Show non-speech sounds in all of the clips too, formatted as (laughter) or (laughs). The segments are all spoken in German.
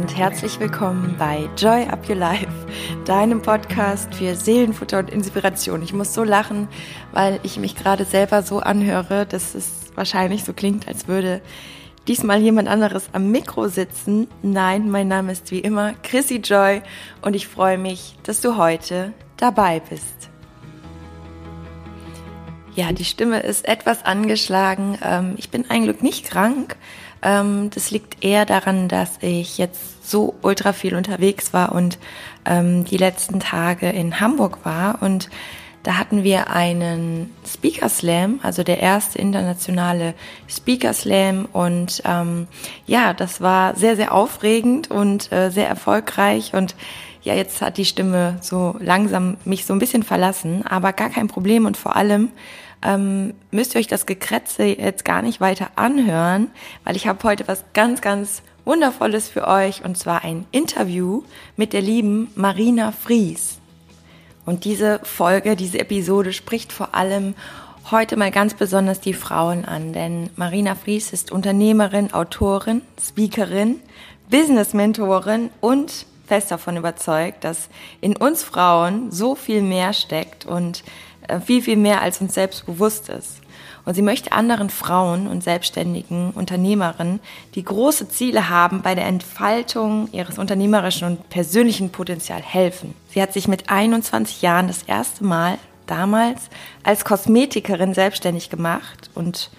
und herzlich willkommen bei Joy Up Your Life, deinem Podcast für Seelenfutter und Inspiration. Ich muss so lachen, weil ich mich gerade selber so anhöre, dass es wahrscheinlich so klingt, als würde diesmal jemand anderes am Mikro sitzen. Nein, mein Name ist wie immer Chrissy Joy und ich freue mich, dass du heute dabei bist. Ja, die Stimme ist etwas angeschlagen. Ähm, ich bin ein Glück nicht krank. Ähm, das liegt eher daran, dass ich jetzt so ultra viel unterwegs war und ähm, die letzten Tage in Hamburg war. Und da hatten wir einen Speaker Slam, also der erste internationale Speaker Slam. Und ähm, ja, das war sehr, sehr aufregend und äh, sehr erfolgreich. Und ja, jetzt hat die Stimme so langsam mich so ein bisschen verlassen, aber gar kein Problem. Und vor allem ähm, müsst ihr euch das Gekrätze jetzt gar nicht weiter anhören, weil ich habe heute was ganz, ganz Wundervolles für euch und zwar ein Interview mit der lieben Marina Fries. Und diese Folge, diese Episode spricht vor allem heute mal ganz besonders die Frauen an, denn Marina Fries ist Unternehmerin, Autorin, Speakerin, Business-Mentorin und fest davon überzeugt, dass in uns Frauen so viel mehr steckt und äh, viel, viel mehr als uns selbst bewusst ist. Und sie möchte anderen Frauen und selbstständigen Unternehmerinnen, die große Ziele haben, bei der Entfaltung ihres unternehmerischen und persönlichen Potenzial helfen. Sie hat sich mit 21 Jahren das erste Mal damals als Kosmetikerin selbstständig gemacht und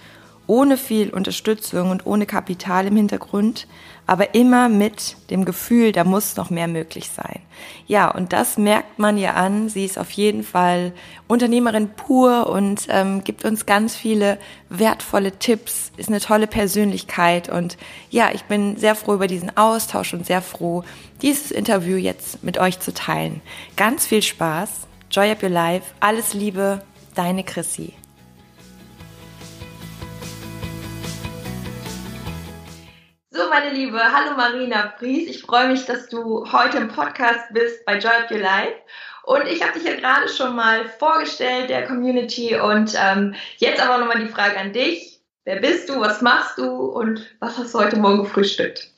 ohne viel Unterstützung und ohne Kapital im Hintergrund aber immer mit dem Gefühl, da muss noch mehr möglich sein. Ja, und das merkt man ihr an. Sie ist auf jeden Fall Unternehmerin pur und ähm, gibt uns ganz viele wertvolle Tipps, ist eine tolle Persönlichkeit und ja, ich bin sehr froh über diesen Austausch und sehr froh, dieses Interview jetzt mit euch zu teilen. Ganz viel Spaß, Joy Up Your Life, alles Liebe, deine Chrissy. Meine Liebe, hallo Marina Fries. Ich freue mich, dass du heute im Podcast bist bei Joy of Your Life. Und ich habe dich ja gerade schon mal vorgestellt, der Community. Und ähm, jetzt aber nochmal die Frage an dich. Wer bist du, was machst du und was hast du heute Morgen gefrühstückt?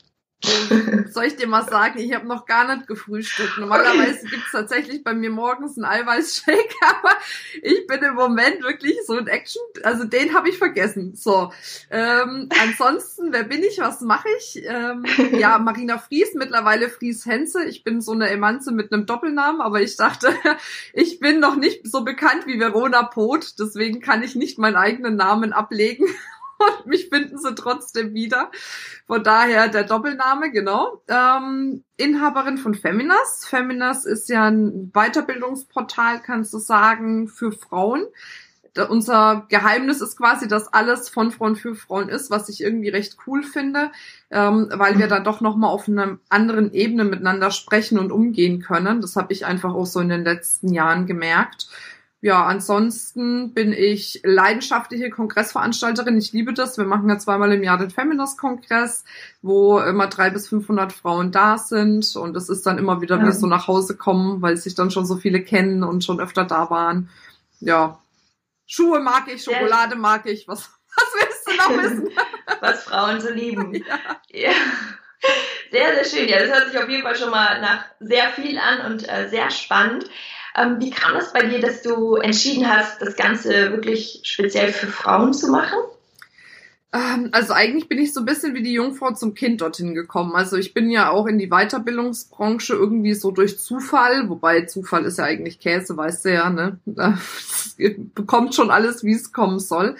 (laughs) Soll ich dir mal sagen, ich habe noch gar nicht gefrühstückt. Normalerweise gibt's tatsächlich bei mir morgens einen Eiweißshake, (laughs) aber ich bin im Moment wirklich so in Action. Also den habe ich vergessen. So. Ähm, ansonsten, wer bin ich? Was mache ich? Ähm, ja, Marina Fries, mittlerweile Fries Henze. Ich bin so eine Emanze mit einem Doppelnamen, aber ich dachte, (laughs) ich bin noch nicht so bekannt wie Verona Pot, deswegen kann ich nicht meinen eigenen Namen ablegen (laughs) und mich finden sie trotzdem wieder. Von daher der Doppelname, genau. Ähm, Inhaberin von Feminas. Feminas ist ja ein Weiterbildungsportal, kannst du sagen, für Frauen. Unser Geheimnis ist quasi, dass alles von Frauen für Frauen ist, was ich irgendwie recht cool finde, ähm, weil wir da doch nochmal auf einer anderen Ebene miteinander sprechen und umgehen können. Das habe ich einfach auch so in den letzten Jahren gemerkt. Ja, ansonsten bin ich leidenschaftliche Kongressveranstalterin. Ich liebe das. Wir machen ja zweimal im Jahr den Feminist-Kongress, wo immer drei bis 500 Frauen da sind. Und es ist dann immer wieder ja. wie so nach Hause kommen, weil sich dann schon so viele kennen und schon öfter da waren. Ja, Schuhe mag ich, Schokolade mag ich. Was, was willst du noch (laughs) wissen? was Frauen so lieben. (laughs) Ja. ja. Sehr, sehr schön. Ja, das hört sich auf jeden Fall schon mal nach sehr viel an und äh, sehr spannend. Ähm, wie kam das bei dir, dass du entschieden hast, das Ganze wirklich speziell für Frauen zu machen? Ähm, also eigentlich bin ich so ein bisschen wie die Jungfrau zum Kind dorthin gekommen. Also ich bin ja auch in die Weiterbildungsbranche irgendwie so durch Zufall, wobei Zufall ist ja eigentlich Käse, weißt du ja, ne? (laughs) Das bekommt schon alles, wie es kommen soll.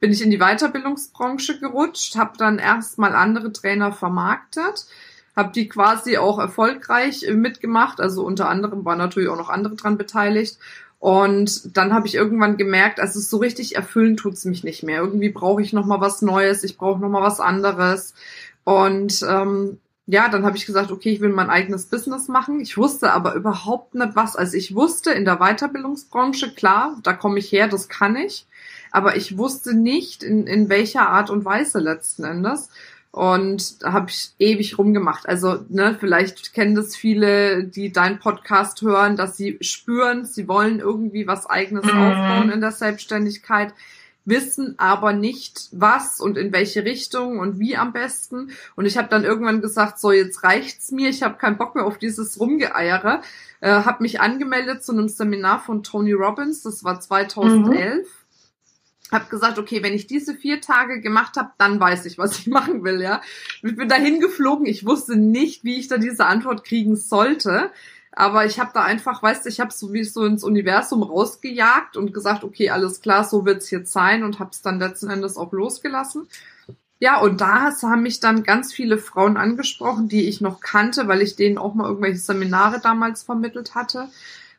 Bin ich in die Weiterbildungsbranche gerutscht, habe dann erstmal andere Trainer vermarktet habe die quasi auch erfolgreich äh, mitgemacht. Also unter anderem waren natürlich auch noch andere dran beteiligt. Und dann habe ich irgendwann gemerkt, also so richtig erfüllen tut's mich nicht mehr. Irgendwie brauche ich noch mal was Neues, ich brauche noch mal was anderes. Und ähm, ja, dann habe ich gesagt, okay, ich will mein eigenes Business machen. Ich wusste aber überhaupt nicht was. Also ich wusste in der Weiterbildungsbranche, klar, da komme ich her, das kann ich. Aber ich wusste nicht, in, in welcher Art und Weise letzten Endes. Und da habe ich ewig rumgemacht. Also, ne, vielleicht kennen das viele, die deinen Podcast hören, dass sie spüren, sie wollen irgendwie was eigenes mhm. aufbauen in der Selbstständigkeit. wissen aber nicht was und in welche Richtung und wie am besten. Und ich habe dann irgendwann gesagt, so jetzt reicht's mir, ich habe keinen Bock mehr auf dieses Rumgeeiere. Äh, habe mich angemeldet zu einem Seminar von Tony Robbins, das war 2011. Mhm. Hab gesagt, okay, wenn ich diese vier Tage gemacht habe, dann weiß ich, was ich (laughs) machen will, ja. Ich bin dahin geflogen, ich wusste nicht, wie ich da diese Antwort kriegen sollte. Aber ich habe da einfach, weißt du, ich habe so wie ins Universum rausgejagt und gesagt, okay, alles klar, so wird's jetzt sein und habe es dann letzten Endes auch losgelassen. Ja, und da haben mich dann ganz viele Frauen angesprochen, die ich noch kannte, weil ich denen auch mal irgendwelche Seminare damals vermittelt hatte.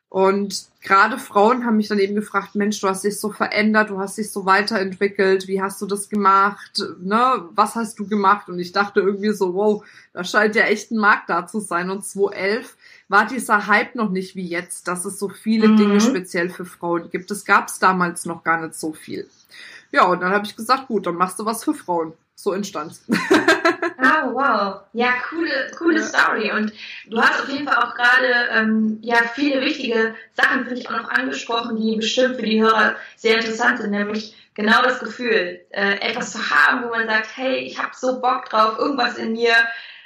Und gerade Frauen haben mich dann eben gefragt, Mensch, du hast dich so verändert, du hast dich so weiterentwickelt, wie hast du das gemacht, ne, was hast du gemacht? Und ich dachte irgendwie so, wow, da scheint ja echt ein Markt da zu sein. Und 2011 war dieser Hype noch nicht wie jetzt, dass es so viele mhm. Dinge speziell für Frauen gibt. Das gab es damals noch gar nicht so viel. Ja, und dann habe ich gesagt, gut, dann machst du was für Frauen. So entstand (laughs) Ah, wow. Ja, coole, coole ja. Story. Und du hast auf jeden Fall auch gerade ähm, ja viele wichtige Sachen, finde ich, auch noch angesprochen, die bestimmt für die Hörer sehr interessant sind, nämlich genau das Gefühl, äh, etwas zu haben, wo man sagt, hey, ich habe so Bock drauf, irgendwas in mir,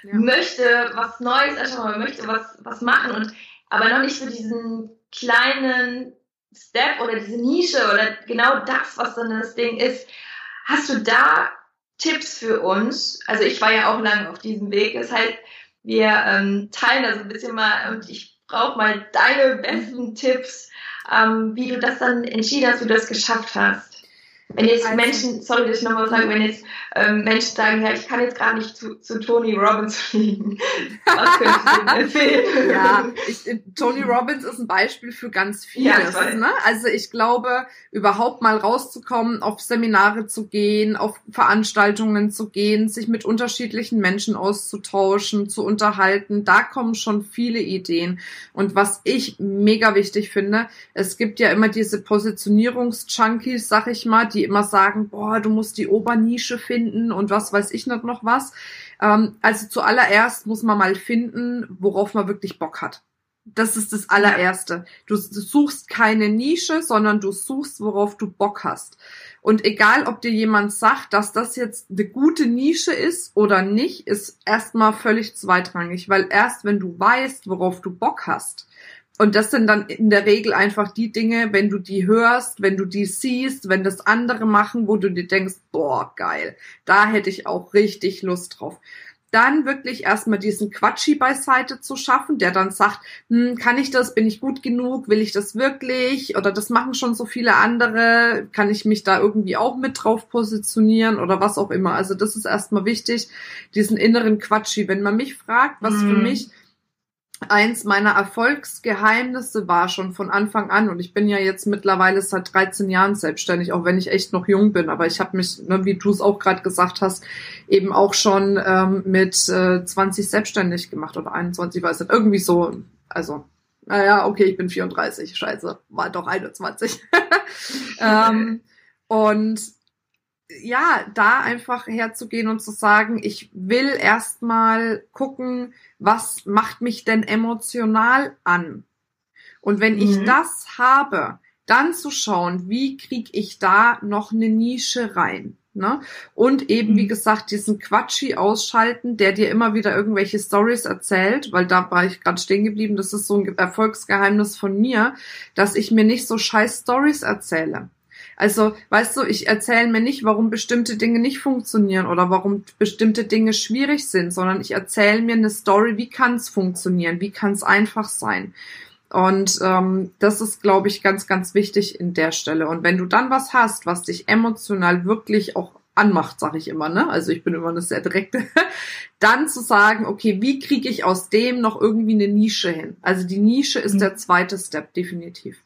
ja. möchte was Neues erschaffen, möchte was, was machen und aber noch nicht so diesen kleinen Step oder diese Nische oder genau das, was dann das Ding ist. Hast du da Tipps für uns? Also ich war ja auch lange auf diesem Weg. Das heißt, wir ähm, teilen da so ein bisschen mal und ich brauche mal deine besten Tipps, ähm, wie du das dann entschieden hast, wie du das geschafft hast. Wenn jetzt Menschen, sorry, dass ich nochmal sage, wenn jetzt ähm, Menschen sagen, ja, ich kann jetzt gar nicht zu, zu Tony Robbins fliegen, (laughs) was könnte ich denn empfehlen? Ja, ich, äh, Tony Robbins ist ein Beispiel für ganz vieles. Ja, ne? Also ich glaube, überhaupt mal rauszukommen, auf Seminare zu gehen, auf Veranstaltungen zu gehen, sich mit unterschiedlichen Menschen auszutauschen, zu unterhalten, da kommen schon viele Ideen. Und was ich mega wichtig finde, es gibt ja immer diese Positionierungs-Junkies, sag ich mal, die die immer sagen, boah, du musst die Obernische finden und was weiß ich nicht noch was. Ähm, also zuallererst muss man mal finden, worauf man wirklich Bock hat. Das ist das allererste. Du, du suchst keine Nische, sondern du suchst, worauf du Bock hast. Und egal, ob dir jemand sagt, dass das jetzt eine gute Nische ist oder nicht, ist erstmal völlig zweitrangig, weil erst wenn du weißt, worauf du Bock hast, und das sind dann in der Regel einfach die Dinge, wenn du die hörst, wenn du die siehst, wenn das andere machen, wo du dir denkst, boah, geil, da hätte ich auch richtig Lust drauf. Dann wirklich erstmal diesen Quatschi beiseite zu schaffen, der dann sagt, hm, kann ich das, bin ich gut genug, will ich das wirklich oder das machen schon so viele andere, kann ich mich da irgendwie auch mit drauf positionieren oder was auch immer. Also das ist erstmal wichtig, diesen inneren Quatschi. Wenn man mich fragt, was mhm. für mich eins meiner Erfolgsgeheimnisse war schon von Anfang an und ich bin ja jetzt mittlerweile seit 13 Jahren selbstständig, auch wenn ich echt noch jung bin, aber ich habe mich, ne, wie du es auch gerade gesagt hast, eben auch schon ähm, mit äh, 20 selbstständig gemacht oder 21, weiß nicht, irgendwie so, also naja, okay, ich bin 34, scheiße, war doch 21. (laughs) ähm, und ja, da einfach herzugehen und zu sagen, ich will erstmal gucken, was macht mich denn emotional an? Und wenn mhm. ich das habe, dann zu schauen, wie kriege ich da noch eine Nische rein? Ne? Und eben, wie mhm. gesagt, diesen Quatschi ausschalten, der dir immer wieder irgendwelche Stories erzählt, weil da war ich gerade stehen geblieben, das ist so ein Erfolgsgeheimnis von mir, dass ich mir nicht so scheiß Stories erzähle. Also, weißt du, ich erzähle mir nicht, warum bestimmte Dinge nicht funktionieren oder warum bestimmte Dinge schwierig sind, sondern ich erzähle mir eine Story, wie kann es funktionieren, wie kann es einfach sein. Und ähm, das ist, glaube ich, ganz, ganz wichtig in der Stelle. Und wenn du dann was hast, was dich emotional wirklich auch anmacht, sage ich immer, ne? Also ich bin immer eine sehr direkte. (laughs) dann zu sagen, okay, wie kriege ich aus dem noch irgendwie eine Nische hin? Also die Nische ist mhm. der zweite Step, definitiv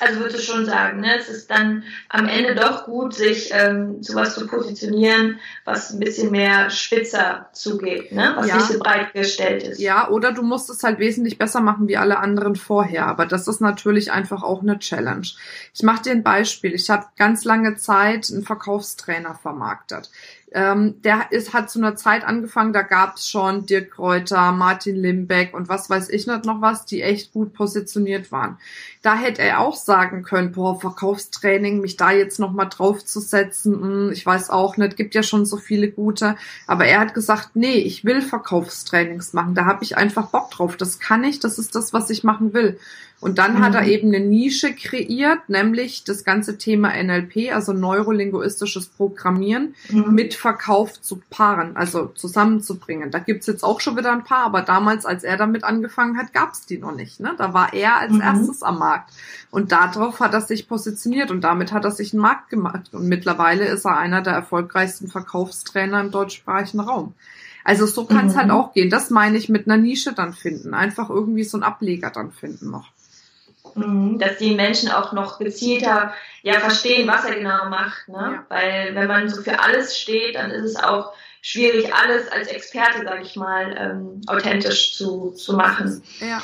also würde ich schon sagen, ne, es ist dann am Ende doch gut, sich ähm, sowas zu positionieren, was ein bisschen mehr spitzer zugeht, ne, was ja. nicht so breit gestellt ist. Ja, oder du musst es halt wesentlich besser machen wie alle anderen vorher, aber das ist natürlich einfach auch eine Challenge. Ich mache dir ein Beispiel. Ich habe ganz lange Zeit einen Verkaufstrainer vermarktet. Ähm, der ist, hat zu einer Zeit angefangen, da gab's schon Dirk Kräuter, Martin Limbeck und was weiß ich nicht noch was, die echt gut positioniert waren. Da hätte er auch sagen können, boah, Verkaufstraining, mich da jetzt nochmal draufzusetzen, hm, ich weiß auch nicht, gibt ja schon so viele gute. Aber er hat gesagt, nee, ich will Verkaufstrainings machen, da habe ich einfach Bock drauf, das kann ich, das ist das, was ich machen will. Und dann mhm. hat er mhm. eben eine Nische kreiert, nämlich das ganze Thema NLP, also neurolinguistisches Programmieren, mhm. mit Verkauf zu paaren, also zusammenzubringen. Da gibt's jetzt auch schon wieder ein paar, aber damals, als er damit angefangen hat, gab's die noch nicht. Ne? Da war er als mhm. erstes am Markt. Und darauf hat er sich positioniert und damit hat er sich einen Markt gemacht. Und mittlerweile ist er einer der erfolgreichsten Verkaufstrainer im deutschsprachigen Raum. Also so kann es halt mhm. halt auch gehen. Das meine ich mit einer Nische dann finden. Einfach irgendwie so einen Ableger dann finden noch. Mhm, dass die Menschen auch noch gezielter ja verstehen, was er genau macht. Ne? Ja. Weil wenn man so für alles steht, dann ist es auch schwierig, alles als Experte, sag ich mal, ähm, authentisch zu, zu machen. Ja.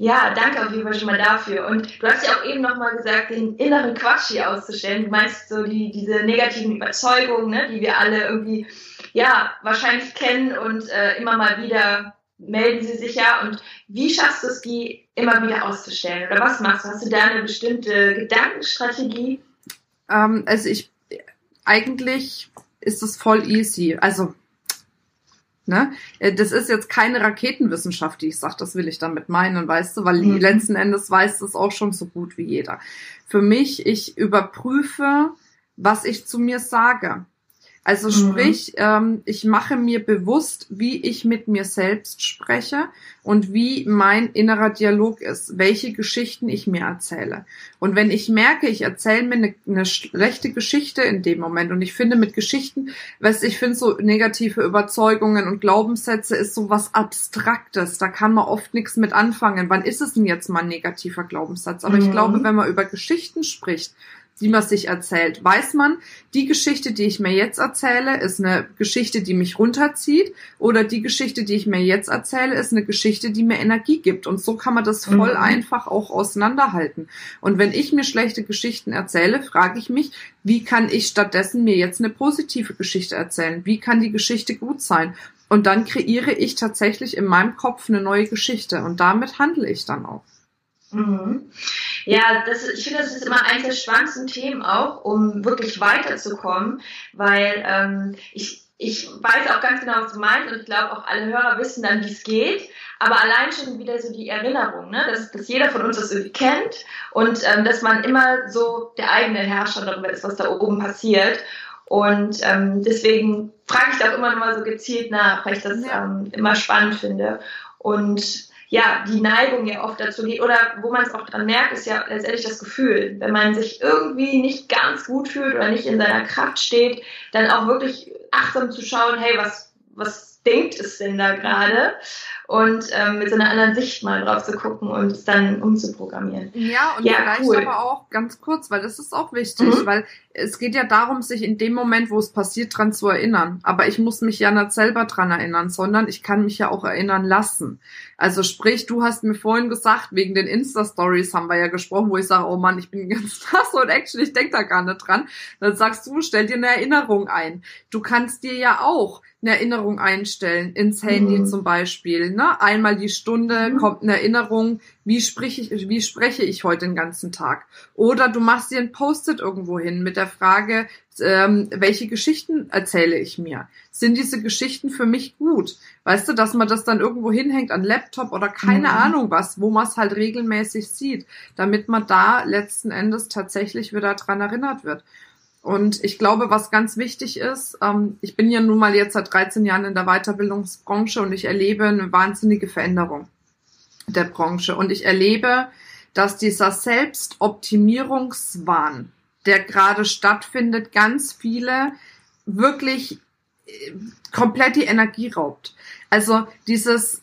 Ja, danke auf jeden Fall schon mal dafür. Und du hast ja auch eben nochmal gesagt, den inneren Quatsch hier auszustellen. Du meinst so die, diese negativen Überzeugungen, ne, die wir alle irgendwie, ja, wahrscheinlich kennen und äh, immer mal wieder melden sie sich ja. Und wie schaffst du es, die immer wieder auszustellen? Oder was machst du? Hast du da eine bestimmte Gedankenstrategie? Ähm, also ich, eigentlich ist es voll easy. Also, ne? Äh, das ist jetzt keine Raketenwissenschaft, die ich sage, das will ich damit meinen, weißt du, weil mhm. letzten Endes weiß das auch schon so gut wie jeder. Für mich, ich überprüfe, was ich zu mir sage. Also mhm. sprich, ähm, ich mache mir bewusst, wie ich mit mir selbst spreche und wie mein innerer Dialog ist, welche Geschichten ich mir erzähle. Und wenn ich merke, ich erzähle mir eine, eine schlechte Geschichte in dem Moment und ich finde mit Geschichten, weißt ich finde so negative Überzeugungen und Glaubenssätze ist so was Abstraktes. Da kann man oft nichts mit anfangen. Wann ist es denn jetzt mal ein negativer Glaubenssatz? Aber mhm. ich glaube, wenn man über Geschichten spricht, die man sich erzählt, weiß man, die Geschichte, die ich mir jetzt erzähle, ist eine Geschichte, die mich runterzieht oder die Geschichte, die ich mir jetzt erzähle, ist eine Geschichte, die mir Energie gibt. Und so kann man das voll mhm. einfach auch auseinanderhalten. Und wenn ich mir schlechte Geschichten erzähle, frage ich mich, wie kann ich stattdessen mir jetzt eine positive Geschichte erzählen? Wie kann die Geschichte gut sein? Und dann kreiere ich tatsächlich in meinem Kopf eine neue Geschichte und damit handle ich dann auch. Mhm. Ja, das, ich finde, das ist immer eines der spannendsten Themen auch, um wirklich weiterzukommen, weil ähm, ich, ich weiß auch ganz genau, was du meinst und ich glaube auch alle Hörer wissen dann, wie es geht. Aber allein schon wieder so die Erinnerung, ne? dass, dass jeder von uns das irgendwie kennt und ähm, dass man immer so der eigene Herrscher darüber ist, was da oben passiert. Und ähm, deswegen frage ich da auch immer noch mal so gezielt nach, weil ich das ähm, immer spannend finde. Und ja, die Neigung ja oft dazu geht, oder wo man es auch dran merkt, ist ja letztendlich das Gefühl. Wenn man sich irgendwie nicht ganz gut fühlt oder nicht in seiner Kraft steht, dann auch wirklich achtsam zu schauen, hey, was, was denkt es denn da gerade? und ähm, mit so einer anderen Sicht mal drauf zu gucken und es dann umzuprogrammieren. Ja, und ja, vielleicht cool. aber auch ganz kurz, weil das ist auch wichtig, mhm. weil es geht ja darum, sich in dem Moment, wo es passiert, dran zu erinnern. Aber ich muss mich ja nicht selber dran erinnern, sondern ich kann mich ja auch erinnern lassen. Also sprich, du hast mir vorhin gesagt, wegen den Insta-Stories haben wir ja gesprochen, wo ich sage, oh Mann, ich bin (laughs) ganz nass und Action, ich denk da gar nicht dran. Dann sagst du, stell dir eine Erinnerung ein. Du kannst dir ja auch eine Erinnerung einstellen, ins Handy mhm. zum Beispiel. Ne? Einmal die Stunde mhm. kommt eine Erinnerung, wie spreche ich, wie spreche ich heute den ganzen Tag? Oder du machst dir ein Post-it irgendwo hin mit der Frage, ähm, welche Geschichten erzähle ich mir? Sind diese Geschichten für mich gut? Weißt du, dass man das dann irgendwo hinhängt an Laptop oder keine mhm. Ahnung was, wo man es halt regelmäßig sieht, damit man da letzten Endes tatsächlich wieder dran erinnert wird. Und ich glaube, was ganz wichtig ist, ähm, ich bin ja nun mal jetzt seit 13 Jahren in der Weiterbildungsbranche und ich erlebe eine wahnsinnige Veränderung der Branche. Und ich erlebe, dass dieser Selbstoptimierungswahn, der gerade stattfindet, ganz viele wirklich äh, komplett die Energie raubt. Also dieses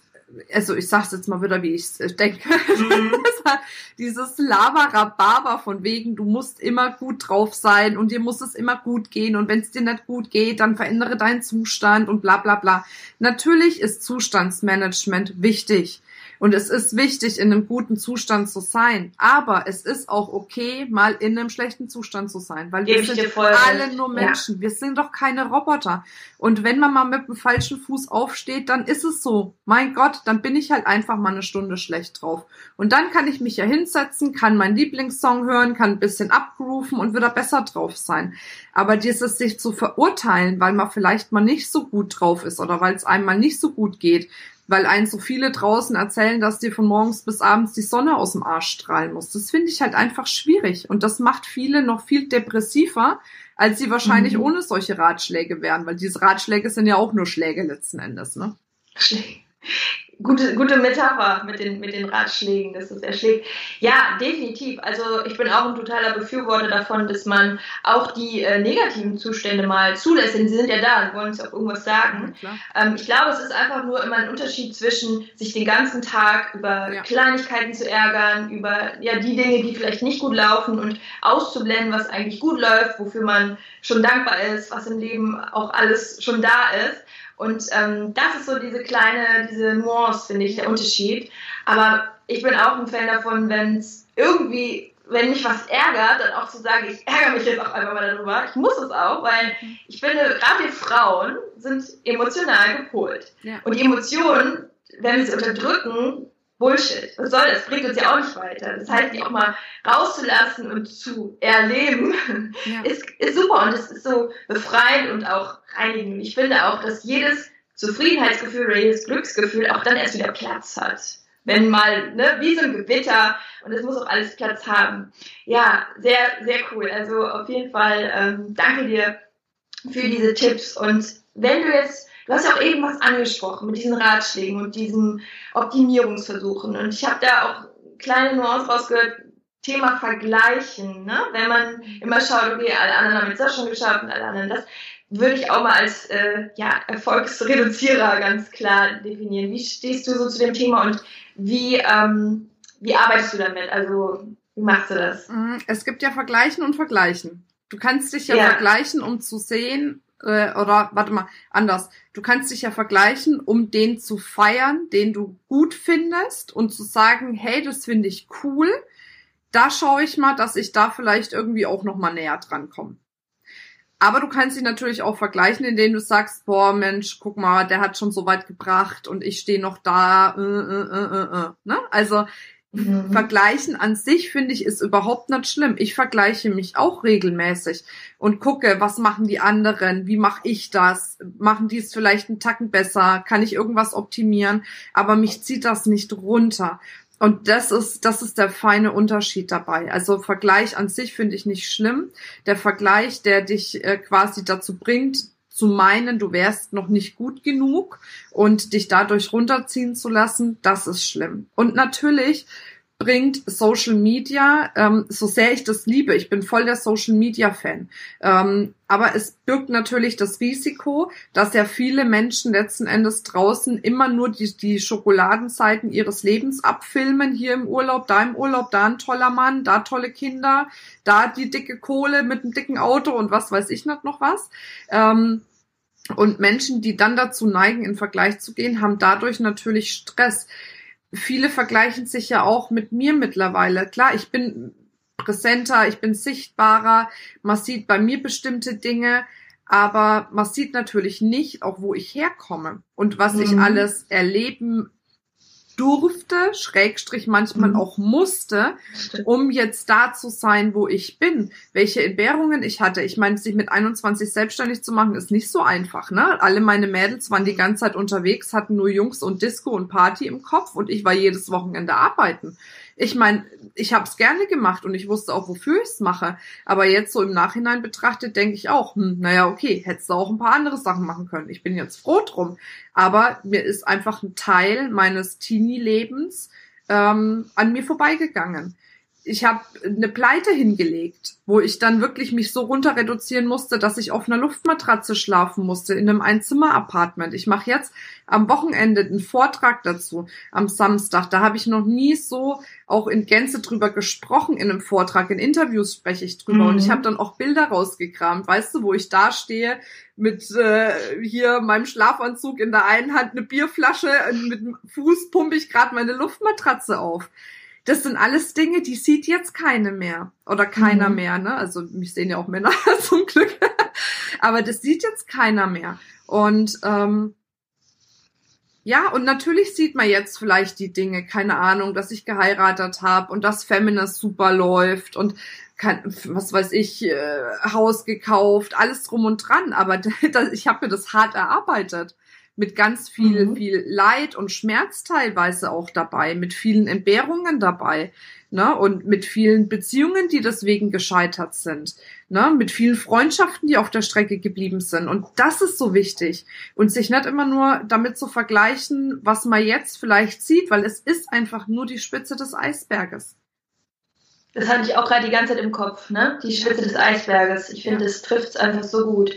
also ich sag's jetzt mal wieder, wie ich äh, denke, mhm. (laughs) dieses Lava-Rhabarber von wegen, du musst immer gut drauf sein und dir muss es immer gut gehen und wenn es dir nicht gut geht, dann verändere deinen Zustand und bla bla bla. Natürlich ist Zustandsmanagement wichtig. Und es ist wichtig, in einem guten Zustand zu sein. Aber es ist auch okay, mal in einem schlechten Zustand zu sein, weil wir sind alle nur Menschen. Ja. Wir sind doch keine Roboter. Und wenn man mal mit dem falschen Fuß aufsteht, dann ist es so. Mein Gott, dann bin ich halt einfach mal eine Stunde schlecht drauf. Und dann kann ich mich ja hinsetzen, kann meinen Lieblingssong hören, kann ein bisschen abrufen und wieder besser drauf sein. Aber dieses sich zu verurteilen, weil man vielleicht mal nicht so gut drauf ist oder weil es einem mal nicht so gut geht, weil einen so viele draußen erzählen, dass dir von morgens bis abends die Sonne aus dem Arsch strahlen muss. Das finde ich halt einfach schwierig und das macht viele noch viel depressiver, als sie wahrscheinlich mhm. ohne solche Ratschläge wären, weil diese Ratschläge sind ja auch nur Schläge letzten Endes, ne? Schläge (laughs) gute, gute Metapher mit den, mit den Ratschlägen, dass es erschlägt. Ja, definitiv. Also ich bin auch ein totaler Befürworter davon, dass man auch die äh, negativen Zustände mal zulässt, denn sie sind ja da und wollen uns auch irgendwas sagen. Ja, ähm, ich glaube, es ist einfach nur immer ein Unterschied zwischen sich den ganzen Tag über ja. Kleinigkeiten zu ärgern, über ja die Dinge, die vielleicht nicht gut laufen und auszublenden, was eigentlich gut läuft, wofür man schon dankbar ist, was im Leben auch alles schon da ist. Und ähm, das ist so diese kleine, diese Nuance, finde ich, der Unterschied. Aber ich bin auch ein Fan davon, wenn es irgendwie, wenn mich was ärgert, dann auch zu sagen, ich ärgere mich jetzt auch einfach mal darüber. Ich muss es auch, weil ich finde, gerade wir Frauen sind emotional gepolt. Ja. Und die Emotionen, wenn wir sie unterdrücken, Bullshit. Was soll das? Bringt uns ja auch nicht weiter. Das heißt, die auch mal rauszulassen und zu erleben, ja. (laughs) ist, ist super und es ist so befreiend und auch reinigend. Ich finde auch, dass jedes Zufriedenheitsgefühl oder jedes Glücksgefühl auch dann erst wieder Platz hat. Wenn mal, ne, wie so ein Gewitter und es muss auch alles Platz haben. Ja, sehr, sehr cool. Also auf jeden Fall ähm, danke dir für diese Tipps und wenn du jetzt Du hast ja auch eben was angesprochen mit diesen Ratschlägen und diesen Optimierungsversuchen. Und ich habe da auch kleine Nuancen rausgehört. Thema Vergleichen, ne? Wenn man immer schaut, okay, alle anderen haben jetzt das schon geschafft und alle anderen das, würde ich auch mal als äh, ja, Erfolgsreduzierer ganz klar definieren. Wie stehst du so zu dem Thema und wie, ähm, wie arbeitest du damit? Also, wie machst du das? Mhm, es gibt ja Vergleichen und Vergleichen. Du kannst dich ja, ja. vergleichen, um zu sehen, äh, oder warte mal, anders. Du kannst dich ja vergleichen, um den zu feiern, den du gut findest und zu sagen, hey, das finde ich cool. Da schaue ich mal, dass ich da vielleicht irgendwie auch noch mal näher dran komme. Aber du kannst dich natürlich auch vergleichen, indem du sagst, boah, Mensch, guck mal, der hat schon so weit gebracht und ich stehe noch da. Äh, äh, äh, äh, äh ne? Also Mhm. Vergleichen an sich finde ich ist überhaupt nicht schlimm. Ich vergleiche mich auch regelmäßig und gucke, was machen die anderen, wie mache ich das, machen die es vielleicht einen Tacken besser, kann ich irgendwas optimieren, aber mich zieht das nicht runter. Und das ist, das ist der feine Unterschied dabei. Also Vergleich an sich finde ich nicht schlimm. Der Vergleich, der dich äh, quasi dazu bringt, zu meinen, du wärst noch nicht gut genug und dich dadurch runterziehen zu lassen, das ist schlimm. Und natürlich bringt Social Media, ähm, so sehr ich das liebe, ich bin voll der Social Media Fan, ähm, aber es birgt natürlich das Risiko, dass ja viele Menschen letzten Endes draußen immer nur die, die Schokoladenzeiten ihres Lebens abfilmen, hier im Urlaub, da im Urlaub, da ein toller Mann, da tolle Kinder, da die dicke Kohle mit einem dicken Auto und was weiß ich nicht noch was. Ähm, und Menschen, die dann dazu neigen, in Vergleich zu gehen, haben dadurch natürlich Stress viele vergleichen sich ja auch mit mir mittlerweile. Klar, ich bin präsenter, ich bin sichtbarer, man sieht bei mir bestimmte Dinge, aber man sieht natürlich nicht, auch wo ich herkomme und was mhm. ich alles erleben durfte, Schrägstrich manchmal mhm. auch musste, um jetzt da zu sein, wo ich bin. Welche Entbehrungen ich hatte. Ich meine, sich mit 21 selbstständig zu machen, ist nicht so einfach. Ne? Alle meine Mädels waren die ganze Zeit unterwegs, hatten nur Jungs und Disco und Party im Kopf und ich war jedes Wochenende arbeiten. Ich meine, ich habe es gerne gemacht und ich wusste auch, wofür ich es mache. Aber jetzt so im Nachhinein betrachtet, denke ich auch, hm, naja, okay, hättest du auch ein paar andere Sachen machen können. Ich bin jetzt froh drum. Aber mir ist einfach ein Teil meines Teenie-Lebens ähm, an mir vorbeigegangen. Ich habe eine Pleite hingelegt, wo ich dann wirklich mich so runter reduzieren musste, dass ich auf einer Luftmatratze schlafen musste in einem Einzimmer-Apartment. Ich mache jetzt am Wochenende einen Vortrag dazu, am Samstag. Da habe ich noch nie so auch in Gänze drüber gesprochen in einem Vortrag. In Interviews spreche ich drüber. Mhm. Und ich mhm. habe dann auch Bilder rausgekramt, weißt du, wo ich da stehe mit äh, hier meinem Schlafanzug in der einen Hand, eine Bierflasche, mit dem Fuß pumpe ich gerade meine Luftmatratze auf. Das sind alles Dinge, die sieht jetzt keine mehr oder keiner mhm. mehr. Ne? Also mich sehen ja auch Männer (laughs) zum Glück, aber das sieht jetzt keiner mehr. Und ähm, ja, und natürlich sieht man jetzt vielleicht die Dinge, keine Ahnung, dass ich geheiratet habe und dass Feminist super läuft und kein, was weiß ich, äh, Haus gekauft, alles drum und dran. Aber (laughs) das, ich habe mir das hart erarbeitet mit ganz viel, mhm. viel Leid und Schmerz teilweise auch dabei, mit vielen Entbehrungen dabei, ne, und mit vielen Beziehungen, die deswegen gescheitert sind, ne, mit vielen Freundschaften, die auf der Strecke geblieben sind. Und das ist so wichtig. Und sich nicht immer nur damit zu vergleichen, was man jetzt vielleicht sieht, weil es ist einfach nur die Spitze des Eisberges. Das hatte ich auch gerade die ganze Zeit im Kopf, ne? Die Spitze des Eisberges. Ich finde, ja. das trifft es einfach so gut.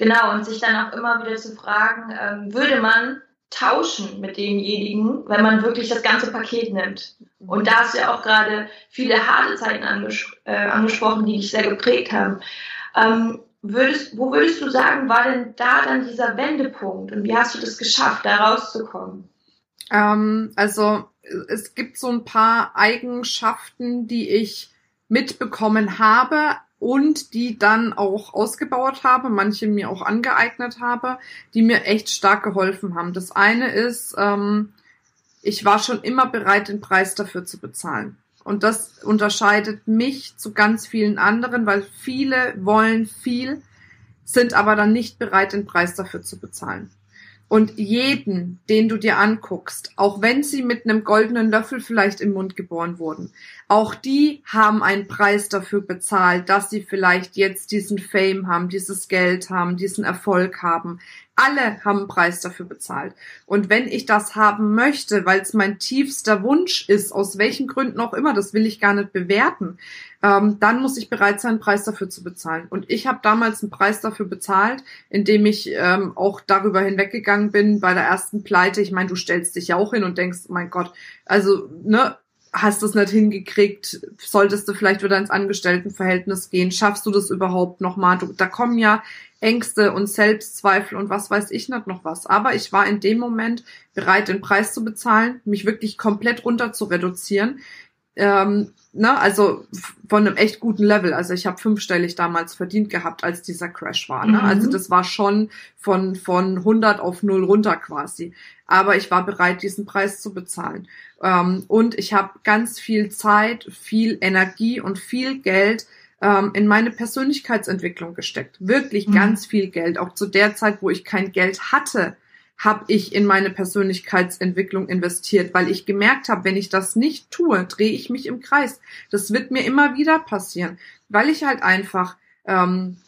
Genau, und sich dann auch immer wieder zu fragen, ähm, würde man tauschen mit demjenigen, wenn man wirklich das ganze Paket nimmt. Und da hast du ja auch gerade viele harte Zeiten anges äh, angesprochen, die dich sehr geprägt haben. Ähm, würdest, wo würdest du sagen, war denn da dann dieser Wendepunkt und wie hast du das geschafft, da rauszukommen? Ähm, also es gibt so ein paar Eigenschaften, die ich mitbekommen habe, und die dann auch ausgebaut habe, manche mir auch angeeignet habe, die mir echt stark geholfen haben. Das eine ist, ähm, ich war schon immer bereit, den Preis dafür zu bezahlen. Und das unterscheidet mich zu ganz vielen anderen, weil viele wollen viel, sind aber dann nicht bereit, den Preis dafür zu bezahlen. Und jeden, den du dir anguckst, auch wenn sie mit einem goldenen Löffel vielleicht im Mund geboren wurden, auch die haben einen Preis dafür bezahlt, dass sie vielleicht jetzt diesen Fame haben, dieses Geld haben, diesen Erfolg haben. Alle haben einen Preis dafür bezahlt. Und wenn ich das haben möchte, weil es mein tiefster Wunsch ist, aus welchen Gründen auch immer, das will ich gar nicht bewerten, ähm, dann muss ich bereit sein, einen Preis dafür zu bezahlen. Und ich habe damals einen Preis dafür bezahlt, indem ich ähm, auch darüber hinweggegangen bin bei der ersten Pleite. Ich meine, du stellst dich ja auch hin und denkst, mein Gott, also, ne, hast du es nicht hingekriegt, solltest du vielleicht wieder ins Angestelltenverhältnis gehen, schaffst du das überhaupt nochmal? Du, da kommen ja Ängste und Selbstzweifel und was weiß ich nicht noch was. Aber ich war in dem Moment bereit, den Preis zu bezahlen, mich wirklich komplett runter zu reduzieren, ähm, ne, also von einem echt guten Level. Also ich habe fünfstellig damals verdient gehabt, als dieser Crash war. Ne? Mhm. Also das war schon von von 100 auf 0 runter quasi. Aber ich war bereit, diesen Preis zu bezahlen. Ähm, und ich habe ganz viel Zeit, viel Energie und viel Geld ähm, in meine Persönlichkeitsentwicklung gesteckt. Wirklich mhm. ganz viel Geld. Auch zu der Zeit, wo ich kein Geld hatte habe ich in meine Persönlichkeitsentwicklung investiert, weil ich gemerkt habe, wenn ich das nicht tue, drehe ich mich im Kreis. Das wird mir immer wieder passieren, weil ich halt einfach ähm,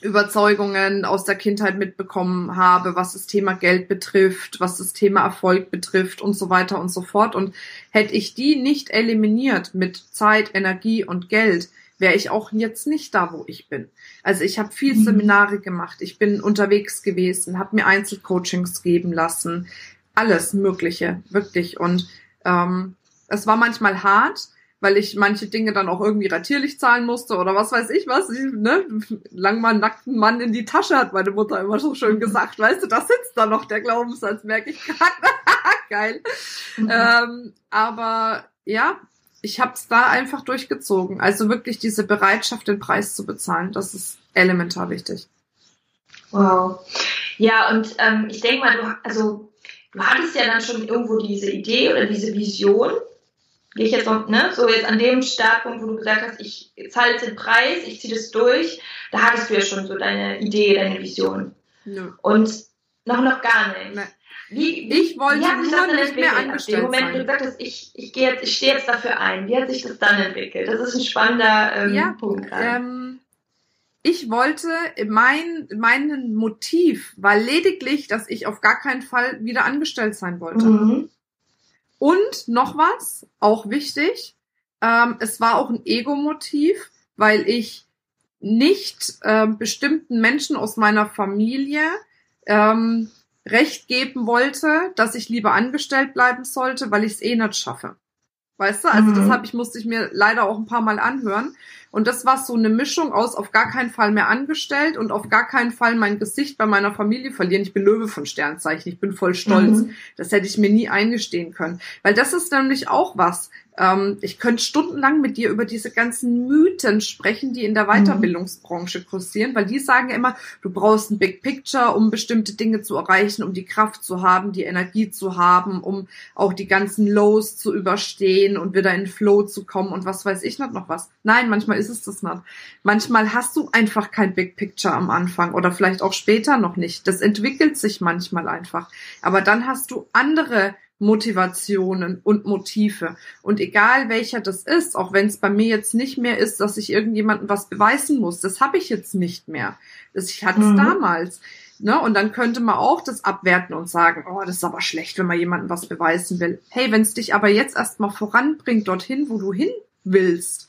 Überzeugungen aus der Kindheit mitbekommen habe, was das Thema Geld betrifft, was das Thema Erfolg betrifft und so weiter und so fort. Und hätte ich die nicht eliminiert mit Zeit, Energie und Geld, wäre ich auch jetzt nicht da, wo ich bin. Also ich habe viel mhm. Seminare gemacht, ich bin unterwegs gewesen, habe mir Einzelcoachings geben lassen, alles Mögliche, wirklich. Und ähm, es war manchmal hart, weil ich manche Dinge dann auch irgendwie ratierlich zahlen musste oder was weiß ich was. Ich, ne? Lang mal nackten Mann in die Tasche hat meine Mutter immer so schön gesagt. Weißt du, da sitzt da noch der Glaubenssatz, merke ich (laughs) gerade. Geil. Mhm. Ähm, aber ja, ich habe es da einfach durchgezogen. Also wirklich diese Bereitschaft, den Preis zu bezahlen, das ist elementar wichtig. Wow. Ja, und ähm, ich denke mal, du, also, du hattest ja dann schon irgendwo diese Idee oder diese Vision. Gehe ich jetzt noch, ne, so jetzt an dem Startpunkt, wo du gesagt hast, ich zahle jetzt den Preis, ich ziehe das durch, da hattest du ja schon so deine Idee, deine Vision. Ja. Und noch, noch gar nicht. Nee. Wie, ich wollte nur nicht mehr angestellt Moment, sein. du gesagt hast, ich, ich, gehe jetzt, ich stehe jetzt dafür ein. Wie hat sich das dann entwickelt? Das ist ein spannender ähm, ja, Punkt. Ähm, ich wollte, mein, mein Motiv war lediglich, dass ich auf gar keinen Fall wieder angestellt sein wollte. Mhm. Und noch was, auch wichtig, Ähm, es war auch ein Ego-Motiv, weil ich nicht äh, bestimmten Menschen aus meiner Familie ähm, Recht geben wollte, dass ich lieber angestellt bleiben sollte, weil ich es eh nicht schaffe. Weißt du? Also mhm. das habe ich musste ich mir leider auch ein paar Mal anhören. Und das war so eine Mischung aus auf gar keinen Fall mehr angestellt und auf gar keinen Fall mein Gesicht bei meiner Familie verlieren. Ich bin Löwe von Sternzeichen, ich bin voll stolz. Mhm. Das hätte ich mir nie eingestehen können. Weil das ist nämlich auch was. Ähm, ich könnte stundenlang mit dir über diese ganzen Mythen sprechen, die in der mhm. Weiterbildungsbranche kursieren, weil die sagen ja immer, du brauchst ein Big Picture, um bestimmte Dinge zu erreichen, um die Kraft zu haben, die Energie zu haben, um auch die ganzen Lows zu überstehen und wieder in Flow zu kommen und was weiß ich nicht noch was. Nein, manchmal ist es das nicht. Manchmal hast du einfach kein Big Picture am Anfang oder vielleicht auch später noch nicht. Das entwickelt sich manchmal einfach. Aber dann hast du andere Motivationen und Motive. Und egal welcher das ist, auch wenn es bei mir jetzt nicht mehr ist, dass ich irgendjemandem was beweisen muss, das habe ich jetzt nicht mehr. Das, ich hatte es mhm. damals. Ne? Und dann könnte man auch das abwerten und sagen, oh, das ist aber schlecht, wenn man jemandem was beweisen will. Hey, wenn es dich aber jetzt erstmal voranbringt dorthin, wo du hin willst,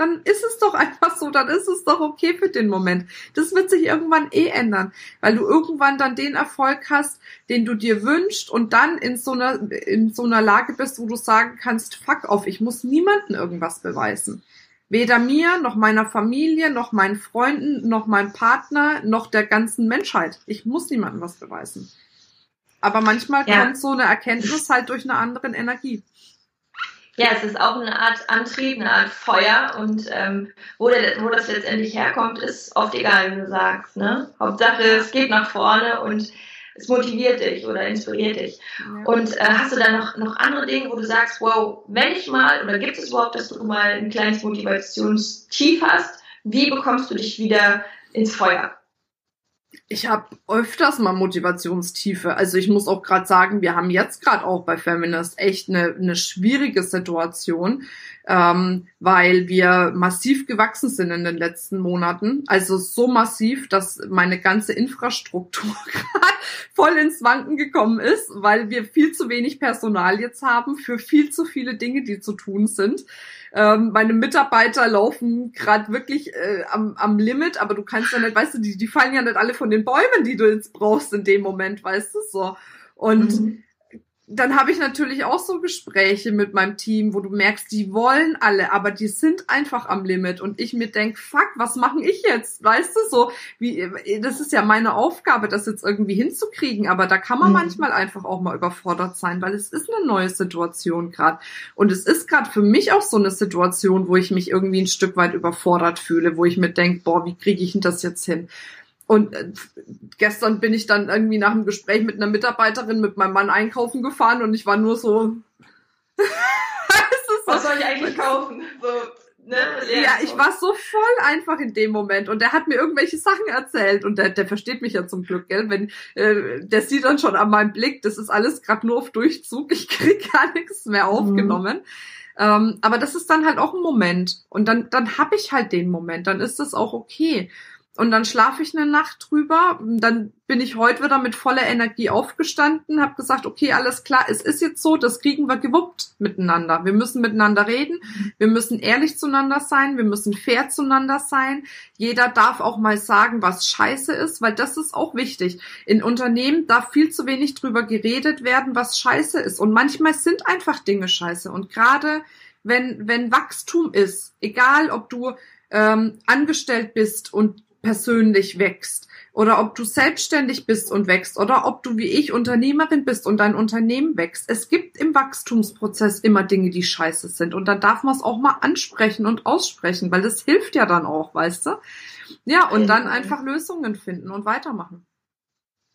dann ist es doch (laughs) einfach so, dann ist es doch okay für den Moment. Das wird sich irgendwann eh ändern, weil du irgendwann dann den Erfolg hast, den du dir wünschst und dann in so einer, in so einer Lage bist, wo du sagen kannst, fuck off, ich muss niemandem irgendwas beweisen. Weder mir, noch meiner Familie, noch meinen Freunden, noch meinem Partner, noch der ganzen Menschheit. Ich muss niemandem was beweisen. Aber manchmal ja. kommt so eine Erkenntnis halt durch eine andere Energie. Ja, es ist auch eine Art Antrieb, eine Art Feuer und ähm, wo, der, wo das letztendlich herkommt, ist oft egal, wie du sagst. Ne? Hauptsache, es geht nach vorne und es motiviert dich oder inspiriert dich. Ja. Und äh, hast du dann noch, noch andere Dinge, wo du sagst, wow, wenn ich mal, oder gibt es überhaupt, dass du mal ein kleines Motivationstief hast, wie bekommst du dich wieder ins Feuer? Ich habe öfters mal Motivationstiefe. Also ich muss auch gerade sagen, wir haben jetzt gerade auch bei Feminist echt eine, eine schwierige Situation, ähm, weil wir massiv gewachsen sind in den letzten Monaten. Also so massiv, dass meine ganze Infrastruktur (laughs) gerade voll ins Wanken gekommen ist, weil wir viel zu wenig Personal jetzt haben für viel zu viele Dinge, die zu tun sind. Ähm, meine Mitarbeiter laufen gerade wirklich äh, am, am Limit, aber du kannst ja nicht, weißt du, die, die fallen ja nicht alle von den Bäumen, die du jetzt brauchst in dem Moment, weißt du so. Und mhm dann habe ich natürlich auch so Gespräche mit meinem Team, wo du merkst, die wollen alle, aber die sind einfach am Limit und ich mir denk, fuck, was mache ich jetzt? Weißt du so, wie das ist ja meine Aufgabe, das jetzt irgendwie hinzukriegen, aber da kann man mhm. manchmal einfach auch mal überfordert sein, weil es ist eine neue Situation gerade und es ist gerade für mich auch so eine Situation, wo ich mich irgendwie ein Stück weit überfordert fühle, wo ich mir denk, boah, wie kriege ich denn das jetzt hin? Und äh, gestern bin ich dann irgendwie nach einem Gespräch mit einer Mitarbeiterin mit meinem Mann einkaufen gefahren und ich war nur so. (laughs) Was soll ich eigentlich kaufen? So, ne? Ja, ich war so voll einfach in dem Moment und der hat mir irgendwelche Sachen erzählt und der, der versteht mich ja zum Glück, gell? Wenn äh, der sieht dann schon an meinem Blick, das ist alles gerade nur auf Durchzug, ich krieg (laughs) gar nichts mehr mhm. aufgenommen. Mhm. Ähm, aber das ist dann halt auch ein Moment und dann dann hab ich halt den Moment, dann ist das auch okay. Und dann schlafe ich eine Nacht drüber. Dann bin ich heute wieder mit voller Energie aufgestanden, habe gesagt, okay, alles klar, es ist jetzt so, das kriegen wir gewuppt miteinander. Wir müssen miteinander reden, wir müssen ehrlich zueinander sein, wir müssen fair zueinander sein. Jeder darf auch mal sagen, was scheiße ist, weil das ist auch wichtig. In Unternehmen darf viel zu wenig drüber geredet werden, was scheiße ist. Und manchmal sind einfach Dinge scheiße. Und gerade wenn, wenn Wachstum ist, egal ob du ähm, angestellt bist und persönlich wächst oder ob du selbstständig bist und wächst oder ob du wie ich Unternehmerin bist und dein Unternehmen wächst. Es gibt im Wachstumsprozess immer Dinge, die scheiße sind und dann darf man es auch mal ansprechen und aussprechen, weil das hilft ja dann auch, weißt du? Ja, und dann einfach Lösungen finden und weitermachen.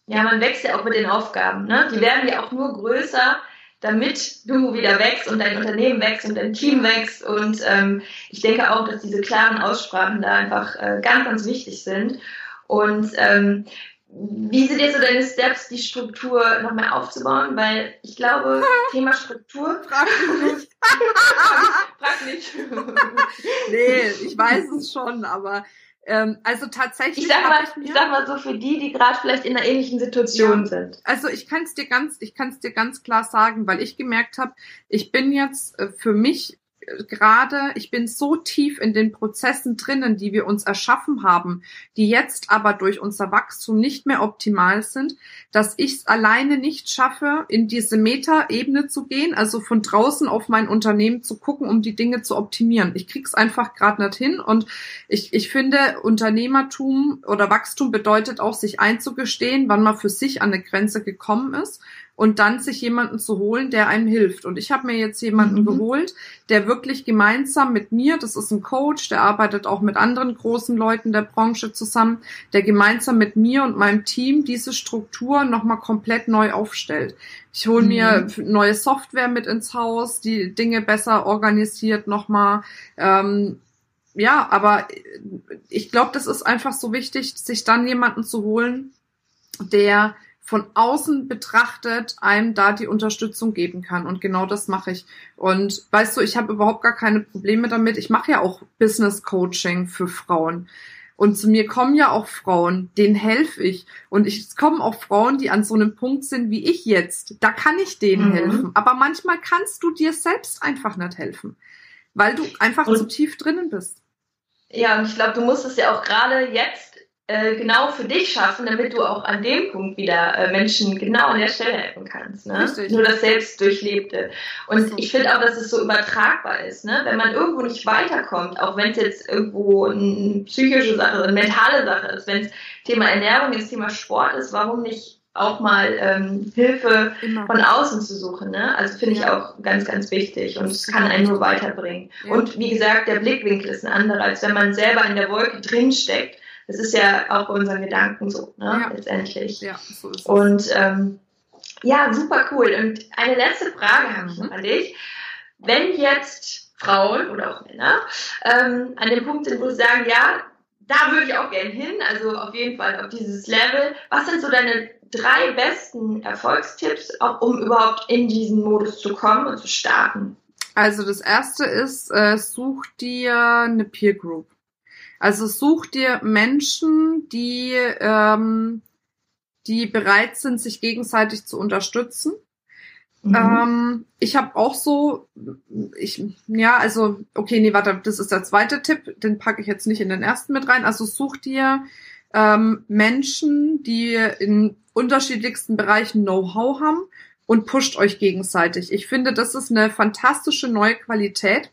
Ja, man wächst ja auch mit den Aufgaben, ne? Die werden ja auch nur größer, damit du wieder wächst und dein Unternehmen wächst und dein Team wächst. Und ähm, ich denke auch, dass diese klaren Aussprachen da einfach äh, ganz, ganz wichtig sind. Und ähm, wie sind jetzt so deine Steps, die Struktur noch mehr aufzubauen? Weil ich glaube, (laughs) Thema Struktur. Frag mich. (laughs) Frag nicht. (laughs) nee, ich weiß es schon, aber ähm, also tatsächlich. Ich sag, mal, ich, ich sag mal so für die, die gerade vielleicht in einer ähnlichen Situation ja, sind. Also ich kann es dir ganz, ich kann es dir ganz klar sagen, weil ich gemerkt habe, ich bin jetzt äh, für mich gerade, ich bin so tief in den Prozessen drinnen, die wir uns erschaffen haben, die jetzt aber durch unser Wachstum nicht mehr optimal sind, dass ich es alleine nicht schaffe, in diese Meta-Ebene zu gehen, also von draußen auf mein Unternehmen zu gucken, um die Dinge zu optimieren. Ich krieg's einfach gerade nicht hin und ich, ich finde, Unternehmertum oder Wachstum bedeutet auch, sich einzugestehen, wann man für sich an eine Grenze gekommen ist und dann sich jemanden zu holen, der einem hilft. Und ich habe mir jetzt jemanden mhm. geholt, der wirklich gemeinsam mit mir, das ist ein Coach, der arbeitet auch mit anderen großen Leuten der Branche zusammen, der gemeinsam mit mir und meinem Team diese Struktur nochmal komplett neu aufstellt. Ich hole mir mhm. neue Software mit ins Haus, die Dinge besser organisiert nochmal. Ähm, ja, aber ich glaube, das ist einfach so wichtig, sich dann jemanden zu holen, der von außen betrachtet einem da die Unterstützung geben kann. Und genau das mache ich. Und weißt du, ich habe überhaupt gar keine Probleme damit. Ich mache ja auch Business Coaching für Frauen. Und zu mir kommen ja auch Frauen, denen helfe ich. Und es kommen auch Frauen, die an so einem Punkt sind wie ich jetzt. Da kann ich denen mhm. helfen. Aber manchmal kannst du dir selbst einfach nicht helfen, weil du einfach und, zu tief drinnen bist. Ja, und ich glaube, du musst es ja auch gerade jetzt äh, genau für dich schaffen, damit du auch an dem Punkt wieder äh, Menschen genau an der Stelle helfen kannst. Ne? Nur das selbst durchlebte. Und ich finde auch, dass es so übertragbar ist. Ne? Wenn man irgendwo nicht weiterkommt, auch wenn es jetzt irgendwo eine psychische Sache, eine mentale Sache ist, wenn es Thema Ernährung ist, Thema Sport ist, warum nicht auch mal ähm, Hilfe Immer. von außen zu suchen. Ne? Also finde ja. ich auch ganz, ganz wichtig und es kann einen nur weiterbringen. Ja. Und wie gesagt, der Blickwinkel ist ein anderer, als wenn man selber in der Wolke drinsteckt das ist ja auch bei unseren Gedanken so, ne? Ja. letztendlich. Ja, so ist es. Und ähm, ja, super cool. Und eine letzte Frage habe ich noch an dich. Wenn jetzt Frauen oder auch Männer ähm, an dem Punkt sind, wo sie sagen, ja, da würde ich auch gern hin, also auf jeden Fall auf dieses Level. Was sind so deine drei besten Erfolgstipps, auch um überhaupt in diesen Modus zu kommen und zu starten? Also das erste ist, äh, such dir eine Peer Group. Also such dir Menschen, die, ähm, die bereit sind, sich gegenseitig zu unterstützen. Mhm. Ähm, ich habe auch so, ich, ja, also, okay, nee, warte, das ist der zweite Tipp, den packe ich jetzt nicht in den ersten mit rein. Also such dir ähm, Menschen, die in unterschiedlichsten Bereichen Know-how haben und pusht euch gegenseitig. Ich finde, das ist eine fantastische neue Qualität.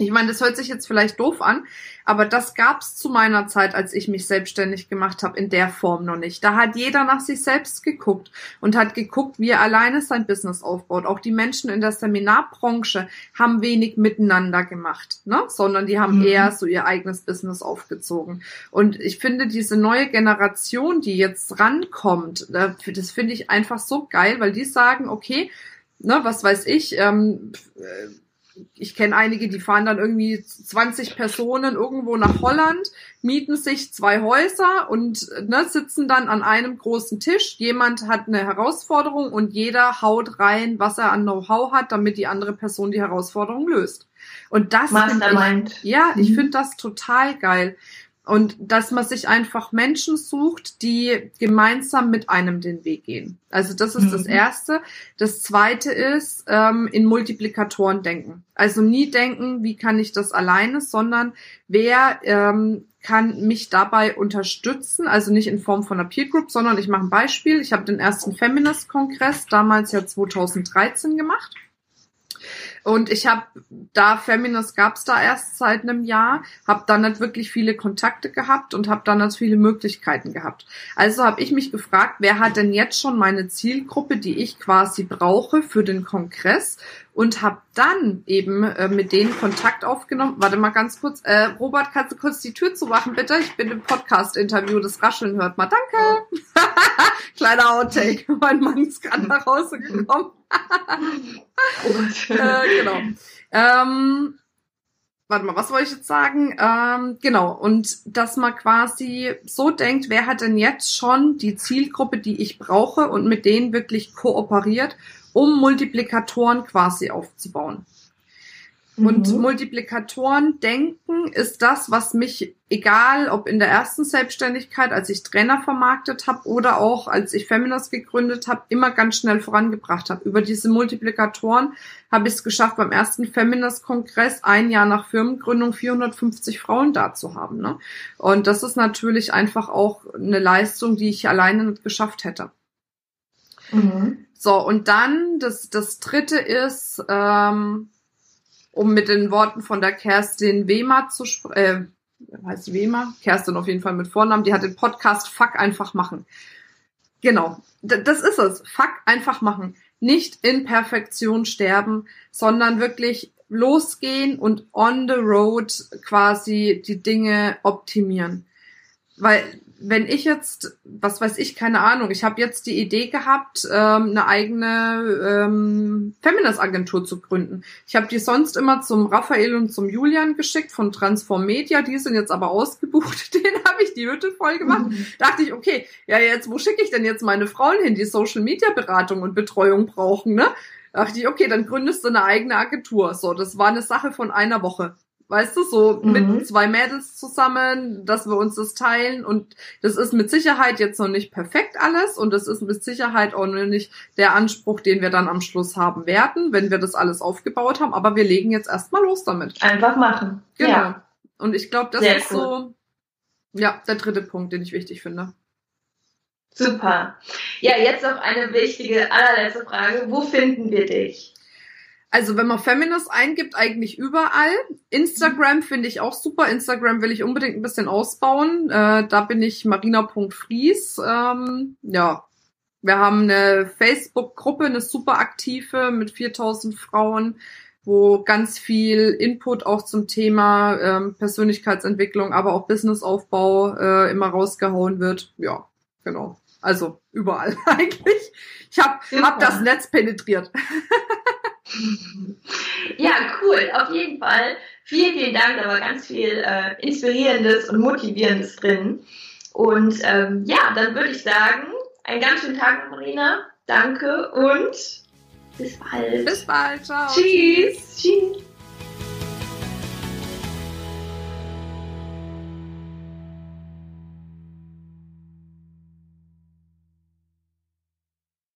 Ich meine, das hört sich jetzt vielleicht doof an, aber das gab's zu meiner Zeit, als ich mich selbstständig gemacht habe, in der Form noch nicht. Da hat jeder nach sich selbst geguckt und hat geguckt, wie er alleine sein Business aufbaut. Auch die Menschen in der Seminarbranche haben wenig miteinander gemacht, ne? sondern die haben mhm. eher so ihr eigenes Business aufgezogen. Und ich finde, diese neue Generation, die jetzt rankommt, das finde ich einfach so geil, weil die sagen, okay, ne, was weiß ich, ähm, ich kenne einige, die fahren dann irgendwie 20 Personen irgendwo nach Holland, mieten sich zwei Häuser und ne, sitzen dann an einem großen Tisch. Jemand hat eine Herausforderung und jeder haut rein, was er an Know-how hat, damit die andere Person die Herausforderung löst. Und das ich, ja, ich mhm. finde das total geil. Und dass man sich einfach Menschen sucht, die gemeinsam mit einem den Weg gehen. Also das ist mhm. das Erste. Das Zweite ist, ähm, in Multiplikatoren denken. Also nie denken, wie kann ich das alleine, sondern wer ähm, kann mich dabei unterstützen, also nicht in Form von einer Peer Group, sondern ich mache ein Beispiel. Ich habe den ersten Feminist-Kongress damals ja 2013 gemacht. Und ich habe da, Feminist gab's da erst seit einem Jahr, habe dann nicht wirklich viele Kontakte gehabt und habe dann nicht viele Möglichkeiten gehabt. Also habe ich mich gefragt, wer hat denn jetzt schon meine Zielgruppe, die ich quasi brauche für den Kongress und habe dann eben äh, mit denen Kontakt aufgenommen. Warte mal ganz kurz. Äh, Robert, kannst du kurz die Tür zumachen, bitte? Ich bin im Podcast-Interview. Das Rascheln hört mal. Danke. (laughs) Kleiner Outtake. Mein Mann ist gerade nach Hause gekommen. äh, genau. Ähm, warte mal, was wollte ich jetzt sagen? Ähm, genau, und dass man quasi so denkt, wer hat denn jetzt schon die Zielgruppe, die ich brauche und mit denen wirklich kooperiert um Multiplikatoren quasi aufzubauen. Und mhm. Multiplikatoren denken ist das, was mich, egal ob in der ersten Selbstständigkeit, als ich Trainer vermarktet habe oder auch als ich Feminist gegründet habe, immer ganz schnell vorangebracht habe. Über diese Multiplikatoren habe ich es geschafft, beim ersten Feminist-Kongress ein Jahr nach Firmengründung 450 Frauen da zu haben. Ne? Und das ist natürlich einfach auch eine Leistung, die ich alleine nicht geschafft hätte. Mhm. So, und dann das, das dritte ist, ähm, um mit den Worten von der Kerstin Wehmer zu sprechen, äh, heißt Wehmer? Kerstin auf jeden Fall mit Vornamen, die hat den Podcast Fuck einfach machen. Genau, D das ist es. Fuck einfach machen. Nicht in Perfektion sterben, sondern wirklich losgehen und on the road quasi die Dinge optimieren. Weil wenn ich jetzt, was weiß ich, keine Ahnung, ich habe jetzt die Idee gehabt, ähm, eine eigene ähm, Feminist-Agentur zu gründen. Ich habe die sonst immer zum Raphael und zum Julian geschickt von Transform Media, die sind jetzt aber ausgebucht, (laughs) den habe ich die Hütte voll gemacht. Mhm. Dachte ich, okay, ja jetzt, wo schicke ich denn jetzt meine Frauen hin, die Social-Media-Beratung und Betreuung brauchen, ne? Dachte ich, okay, dann gründest du eine eigene Agentur. So, das war eine Sache von einer Woche weißt du, so mhm. mit zwei Mädels zusammen, dass wir uns das teilen und das ist mit Sicherheit jetzt noch nicht perfekt alles und das ist mit Sicherheit auch noch nicht der Anspruch, den wir dann am Schluss haben werden, wenn wir das alles aufgebaut haben, aber wir legen jetzt erstmal los damit. Einfach machen. Genau. Ja. Und ich glaube, das Sehr ist cool. so, ja, der dritte Punkt, den ich wichtig finde. Super. Ja, jetzt noch eine wichtige, allerletzte Frage. Wo finden wir dich? Also wenn man Feminist eingibt, eigentlich überall. Instagram finde ich auch super. Instagram will ich unbedingt ein bisschen ausbauen. Äh, da bin ich marina.fries. Ähm, ja, wir haben eine Facebook-Gruppe, eine super aktive mit 4000 Frauen, wo ganz viel Input auch zum Thema ähm, Persönlichkeitsentwicklung, aber auch Businessaufbau äh, immer rausgehauen wird. Ja, genau. Also überall (laughs) eigentlich. Ich habe hab das Netz penetriert. (laughs) (laughs) Ja, cool, auf jeden Fall. Vielen, vielen Dank, da war ganz viel äh, Inspirierendes und Motivierendes drin. Und ähm, ja, dann würde ich sagen, einen ganz schönen Tag, Marina. Danke und bis bald. Bis bald, ciao. Tschüss. Tschüss.